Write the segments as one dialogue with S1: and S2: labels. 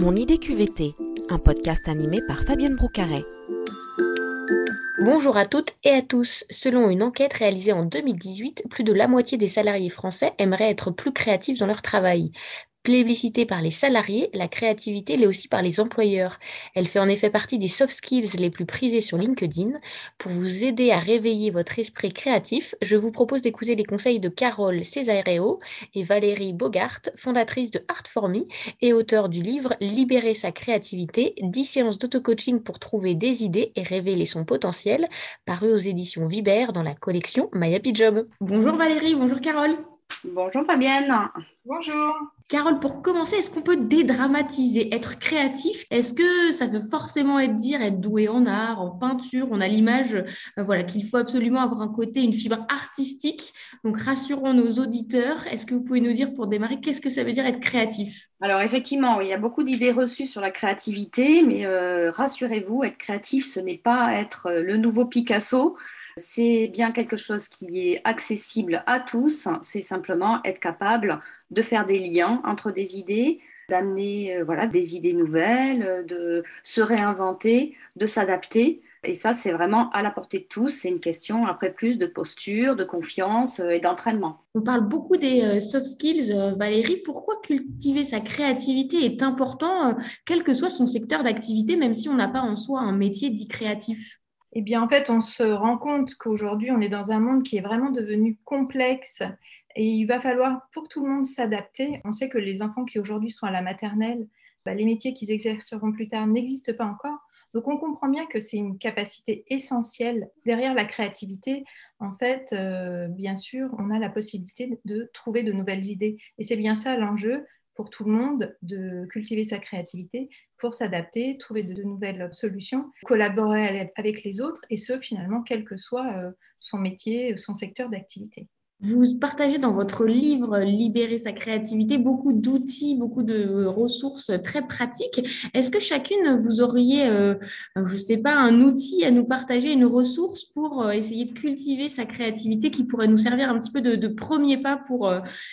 S1: Mon idée QVT, un podcast animé par Fabienne Broucaret.
S2: Bonjour à toutes et à tous. Selon une enquête réalisée en 2018, plus de la moitié des salariés français aimeraient être plus créatifs dans leur travail. Plébiscitée par les salariés, la créativité l'est aussi par les employeurs. Elle fait en effet partie des soft skills les plus prisés sur LinkedIn. Pour vous aider à réveiller votre esprit créatif, je vous propose d'écouter les conseils de Carole Cesareo et Valérie Bogart, fondatrice de Art et auteur du livre Libérer sa créativité, 10 séances d'auto-coaching pour trouver des idées et révéler son potentiel, paru aux éditions Viber dans la collection My Happy Job. Bonjour Valérie, bonjour Carole.
S3: Bonjour Fabienne.
S4: Bonjour.
S2: Carole, pour commencer, est-ce qu'on peut dédramatiser, être créatif? Est-ce que ça veut forcément être dire être doué en art, en peinture? On a l'image euh, voilà, qu'il faut absolument avoir un côté, une fibre artistique. Donc rassurons nos auditeurs. Est-ce que vous pouvez nous dire pour démarrer, qu'est-ce que ça veut dire être créatif?
S3: Alors effectivement, il y a beaucoup d'idées reçues sur la créativité, mais euh, rassurez-vous, être créatif, ce n'est pas être euh, le nouveau Picasso. C'est bien quelque chose qui est accessible à tous, c'est simplement être capable de faire des liens entre des idées, d'amener euh, voilà, des idées nouvelles, de se réinventer, de s'adapter. Et ça, c'est vraiment à la portée de tous. C'est une question, après, plus de posture, de confiance euh, et d'entraînement.
S2: On parle beaucoup des euh, soft skills. Valérie, pourquoi cultiver sa créativité est important, quel que soit son secteur d'activité, même si on n'a pas en soi un métier dit créatif?
S4: Eh bien, en fait, on se rend compte qu'aujourd'hui, on est dans un monde qui est vraiment devenu complexe et il va falloir pour tout le monde s'adapter. On sait que les enfants qui aujourd'hui sont à la maternelle, bah, les métiers qu'ils exerceront plus tard n'existent pas encore. Donc, on comprend bien que c'est une capacité essentielle derrière la créativité. En fait, euh, bien sûr, on a la possibilité de trouver de nouvelles idées. Et c'est bien ça l'enjeu pour tout le monde de cultiver sa créativité pour s'adapter, trouver de, nouvelles solutions, collaborer avec les autres, et ce, finalement, quel que soit euh, son métier, son secteur d'activité.
S2: Vous partagez dans votre livre Libérer sa créativité beaucoup d'outils, beaucoup de ressources très pratiques. Est-ce que chacune, vous auriez, euh, je ne sais pas, un outil à nous partager, une ressource pour euh, essayer de cultiver sa créativité qui pourrait nous servir un petit peu de premier pas pour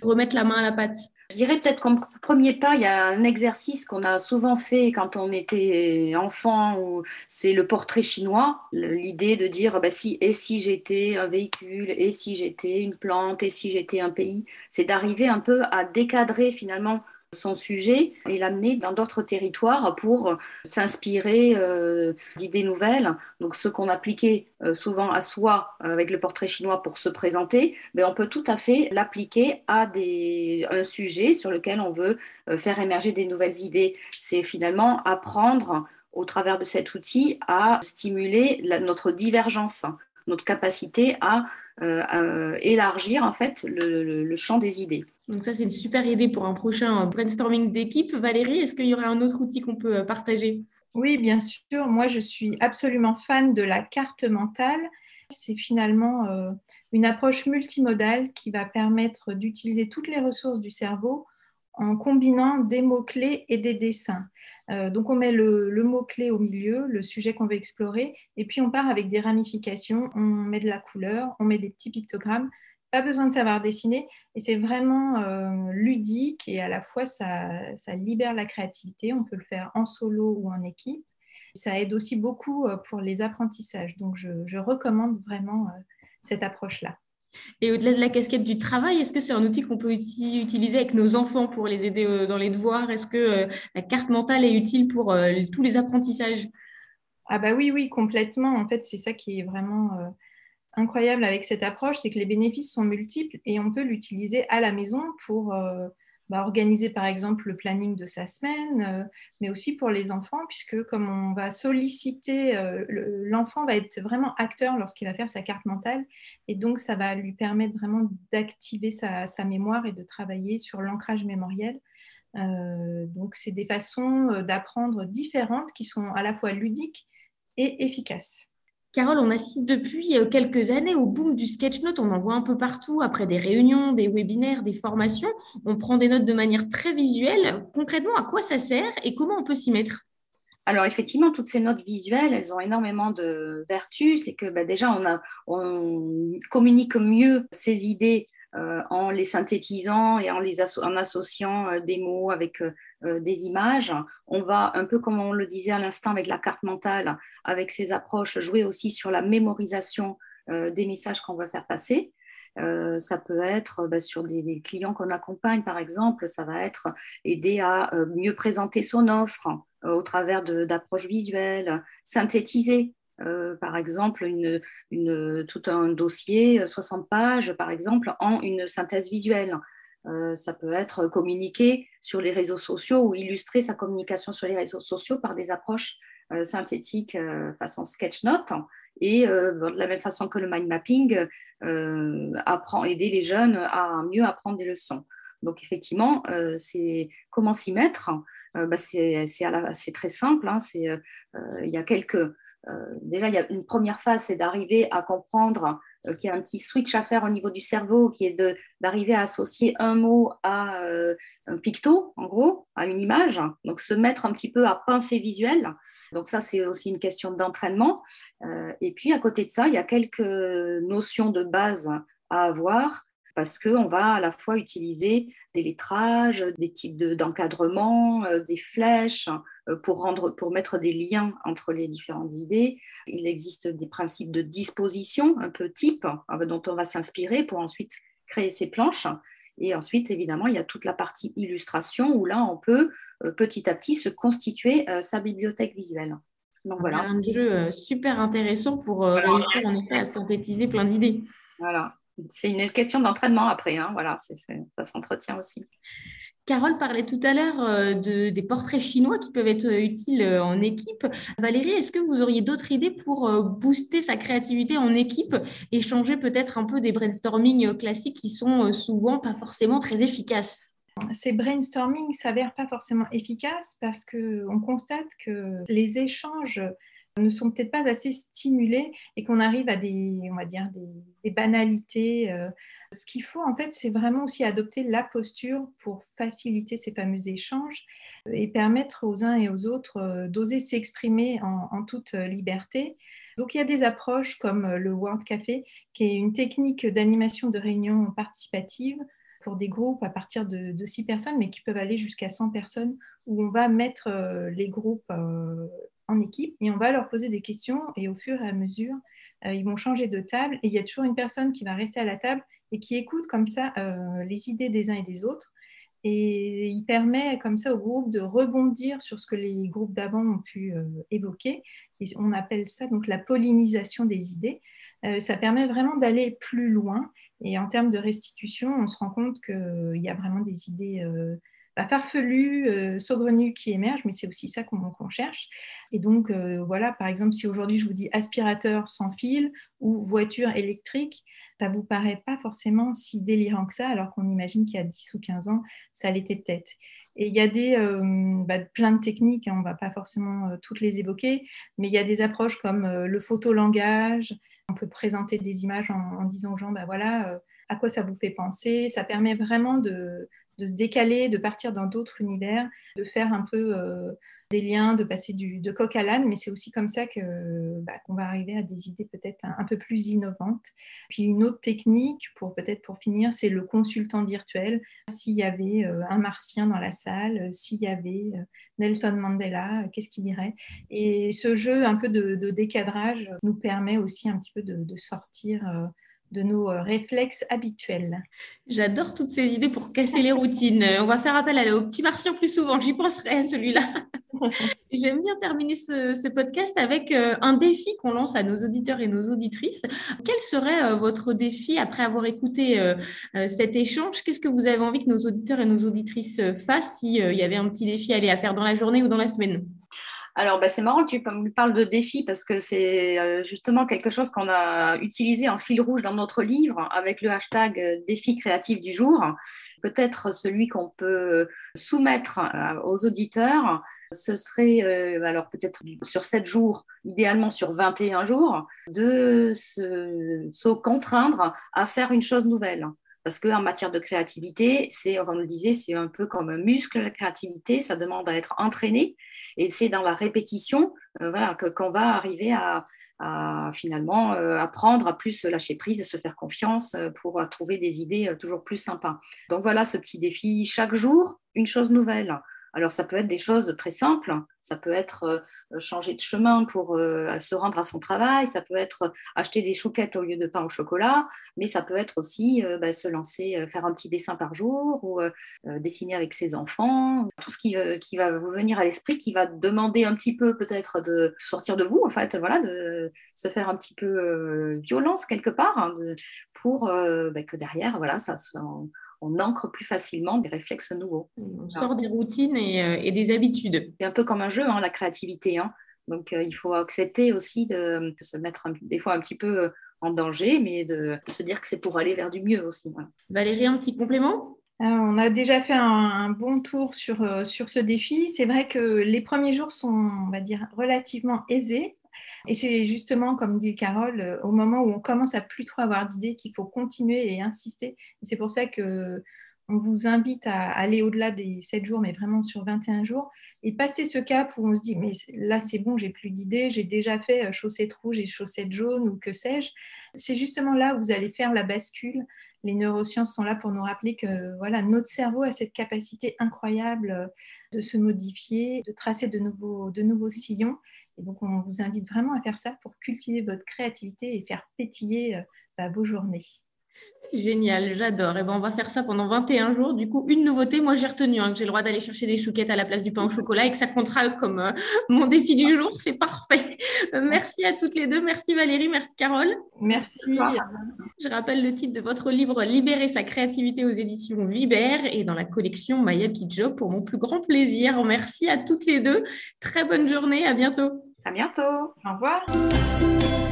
S2: remettre la main à la pâte?
S3: Je dirais peut-être comme premier pas, il y a un exercice qu'on a souvent fait quand on était enfant, c'est le portrait chinois, l'idée de dire bah, si, et si j'étais un véhicule, et si j'étais une plante, et si j'étais un pays, c'est d'arriver un peu à décadrer finalement son sujet et l'amener dans d'autres territoires pour s'inspirer euh, d'idées nouvelles. Donc ce qu'on appliquait euh, souvent à soi euh, avec le portrait chinois pour se présenter, mais on peut tout à fait l'appliquer à un sujet sur lequel on veut faire émerger des nouvelles idées. C'est finalement apprendre au travers de cet outil à stimuler notre divergence, notre capacité à, élargir en fait le champ des idées.
S2: Donc ça, c'est une super idée pour un prochain brainstorming d'équipe. Valérie, est-ce qu'il y aurait un autre outil qu'on peut euh, partager?
S4: Oui, bien sûr. Moi, je suis absolument fan de la carte mentale. C'est finalement euh, une approche multimodale qui va permettre d'utiliser toutes les ressources du cerveau en combinant des mots-clés et des dessins. Euh, donc on met le, mot-clé au milieu, le sujet qu'on veut explorer, et puis on part avec des ramifications, on met de la couleur, on met des petits pictogrammes pas besoin de savoir dessiner et c'est vraiment euh, ludique et à la fois ça, libère la créativité. On peut le faire en solo ou en équipe. Ça aide aussi beaucoup euh, pour les apprentissages. Donc je, recommande vraiment cette approche-là.
S2: Et au-delà de la casquette du travail, est-ce que c'est un outil qu'on peut utiliser avec nos enfants pour les aider dans les devoirs? Est-ce que la carte mentale est utile pour tous les apprentissages?
S4: Ah bah oui, oui, complètement. En fait, c'est ça qui est vraiment incroyable avec cette approche, c'est que les bénéfices sont multiples et on peut l'utiliser à la maison pour euh, bah, organiser par exemple le planning de sa semaine, euh, mais aussi pour les enfants, puisque comme on va solliciter, euh, l'enfant va être vraiment acteur lorsqu'il va faire sa carte mentale, et donc ça va lui permettre vraiment d'activer sa, mémoire et de travailler sur l'ancrage mémoriel. donc c'est des façons d'apprendre différentes qui sont à la fois ludiques et efficaces.
S2: Carole, on assiste depuis euh, quelques années au boom du sketchnote. On en voit un peu partout après des réunions, des webinaires, des formations. On prend des notes de manière très visuelle. Concrètement, à quoi ça sert et comment on peut s'y mettre?
S3: Alors effectivement, toutes ces notes visuelles, elles ont énormément de vertus. C'est que bah, déjà, on, communique mieux ses idées en les synthétisant et en, associant des mots avec des images. On va, un peu comme on le disait à l'instant avec la carte mentale, avec ces approches, jouer aussi sur la mémorisation des messages qu'on va faire passer. Euh, ça peut être bah, sur des, clients qu'on accompagne, par exemple, ça va être aider à euh, mieux présenter son offre euh, au travers d'approches visuelles, synthétiser. Par exemple, tout un dossier, 60 pages, par exemple, en une synthèse visuelle. ça peut être communiquer sur les réseaux sociaux ou illustrer sa communication sur les réseaux sociaux par des approches synthétiques façon sketch note et euh, de la même façon que le mind mapping, euh, apprend, aider les jeunes à mieux apprendre des leçons. Donc effectivement, euh, c'est comment s'y mettre. Bah, c'est très simple. Hein, il y a quelques déjà, il y a une première phase, c'est d'arriver à comprendre euh, qui a un petit switch à faire au niveau du cerveau, qui est d'arriver à associer un mot à euh, un picto, en gros, à une image. Donc, se mettre un petit peu à pincer visuel. Donc, ça, c'est aussi une question d'entraînement. Euh, et puis, à côté de ça, il y a quelques notions de base à avoir parce qu'on va à la fois utiliser des lettrages, des types d'encadrement, des flèches, euh, pour, rendre, pour mettre des liens entre les différentes idées. Il existe des principes de disposition un peu type hein, dont on va s'inspirer pour ensuite créer ces planches. Et ensuite, évidemment, il y a toute la partie illustration où là, on peut euh, petit à petit se constituer euh, sa bibliothèque visuelle.
S2: Donc voilà. Un jeu super intéressant pour réussir en effet à synthétiser plein d'idées.
S3: Voilà. C'est une question d'entraînement après. Hein. Voilà, ça s'entretient aussi.
S2: Carole parlait tout à l'heure euh, de, des portraits chinois qui peuvent être utiles euh, en équipe. Valérie, est-ce que vous auriez d'autres idées pour euh, booster sa créativité en équipe et changer peut-être un peu des brainstorming classiques qui sont souvent pas forcément très efficaces?
S4: Ces brainstorming s'avèrent pas forcément efficaces parce qu'on constate que les échanges ne sont peut-être pas assez stimulés et qu'on arrive à des, on va dire, des, banalités. Euh. Ce qu'il faut, en fait, c'est vraiment aussi adopter la posture pour faciliter ces fameux échanges et permettre aux uns et aux autres euh, d'oser s'exprimer en, toute liberté. Donc, il y a des approches comme le World Café, qui est une technique d'animation de réunion participative pour des groupes à partir de, de, 6 personnes, mais qui peuvent aller jusqu'à 100 personnes, où on va mettre euh, les groupes en équipe et on va leur poser des questions et au fur et à mesure, euh, ils vont changer de table et il y a toujours une personne qui va rester à la table et qui écoute comme ça euh, les idées des uns et des autres. Et il permet comme ça au groupe de rebondir sur ce que les groupes d'avant ont pu euh, évoquer. Et on appelle ça donc la pollinisation des idées. ça permet vraiment d'aller plus loin. Et en termes de restitution, on se rend compte qu'il y a vraiment des idées farfelu, euh, saugrenu qui émerge, mais c'est aussi ça qu'on cherche. Et donc, euh, voilà, par exemple, si aujourd'hui je vous dis aspirateur sans fil ou voiture électrique, ça vous paraît pas forcément si délirant que ça, alors qu'on imagine qu'il y a 10 ou 15 ans, ça l'était peut-être. Et il y a des, euh, bah, plein de techniques, hein, on ne va pas forcément toutes les évoquer, mais il y a des approches comme le photolangage. On peut présenter des images en, disant aux gens, bah, voilà, à quoi ça vous fait penser? Ça permet vraiment de, de se décaler, de partir dans d'autres univers, de faire un peu euh, des liens, de passer du, de coq à l'âne, mais c'est aussi comme ça que, bah, qu'on va arriver à des idées peut-être un, peu plus innovantes. Puis une autre technique, pour peut-être pour finir, c'est le consultant virtuel. S'il y avait euh, un martien dans la salle, euh, s'il y avait Nelson Mandela, qu'est-ce qu'il dirait? Et ce jeu un peu de, décadrage nous permet aussi un petit peu de, de sortir de nos euh, réflexes habituels.
S2: J'adore toutes ces idées pour casser les routines. Euh, on va faire appel à, au petit martien plus souvent, j'y penserai à celui-là. J'aime bien terminer ce, podcast avec euh, un défi qu'on lance à nos auditeurs et nos auditrices. Quel serait votre défi après avoir écouté cet échange? Qu'est-ce que vous avez envie que nos auditeurs et nos auditrices fassent s'il y avait un petit défi à aller à faire dans la journée ou dans la semaine?
S3: Alors, bah, c'est marrant que tu me parles de défi parce que c'est euh, justement quelque chose qu'on a utilisé en fil rouge dans notre livre avec le hashtag euh, défi créatif du jour. Peut-être celui qu'on peut soumettre euh, aux auditeurs, ce serait, alors peut-être sur 7 jours, idéalement sur 21 jours, de se, se contraindre à faire une chose nouvelle. Parce qu'en matière de créativité, c'est, on le disait, c'est un peu comme un muscle, la créativité, ça demande à être entraîné. Et c'est dans la répétition euh, voilà, qu'on va arriver à, à finalement apprendre à plus lâcher prise et se faire confiance pour trouver des idées toujours plus sympas. Donc voilà ce petit défi chaque jour, une chose nouvelle. Alors ça peut être des choses très simples, ça peut être euh, changer de chemin pour euh, se rendre à son travail, ça peut être acheter des chouquettes au lieu de pain au chocolat, mais ça peut être aussi euh, bah, se lancer, faire un petit dessin par jour ou dessiner avec ses enfants, tout ce qui, va vous venir à l'esprit, qui va demander un petit peu peut-être de sortir de vous, en fait, voilà, de se faire un petit peu violence quelque part hein, pour bah, que derrière, voilà, ça, ancre plus facilement des réflexes nouveaux.
S2: On sort des routines et, euh, des habitudes.
S3: C'est un peu comme un jeu, hein, la créativité. Hein. Donc, euh, il faut accepter aussi de, se mettre des fois un petit peu euh, en danger, mais de, se dire que c'est pour aller vers du mieux aussi.
S2: Valérie, un petit complément?
S4: On a déjà fait un, bon tour sur, sur ce défi. C'est vrai que les premiers jours sont, on va dire, relativement aisés. Et c'est justement, comme dit Carole, euh, au moment où on commence à plus trop avoir d'idées qu'il faut continuer et insister. c'est pour ça que on vous invite à aller au-delà des 7 jours, mais vraiment sur 21 jours, et passer ce cap où on se dit, mais là c'est bon, j'ai plus d'idées, j'ai déjà fait euh, chaussettes rouges et chaussettes jaunes ou que sais-je. C'est justement là où vous allez faire la bascule. Les neurosciences sont là pour nous rappeler que voilà, notre cerveau a cette capacité incroyable euh, de se modifier, de tracer de nouveaux, de nouveaux sillons. Et donc, on vous invite vraiment à faire ça pour cultiver votre créativité et faire pétiller euh, bah, vos journées.
S2: Génial, j'adore. Et ben, on va faire ça pendant 21 jours. Du coup, une nouveauté, moi j'ai retenu hein, que j'ai le droit d'aller chercher des chouquettes à la place du pain au chocolat et que ça comptera comme euh, mon défi du jour. C'est parfait. Euh, merci à toutes les deux. Merci Valérie, merci Carole.
S4: Merci.
S2: Je rappelle le titre de votre livre Libérer sa créativité aux éditions Viber et dans la collection Maya Job pour mon plus grand plaisir. Merci à toutes les deux. Très bonne journée. À bientôt.
S3: À bientôt.
S4: Au revoir.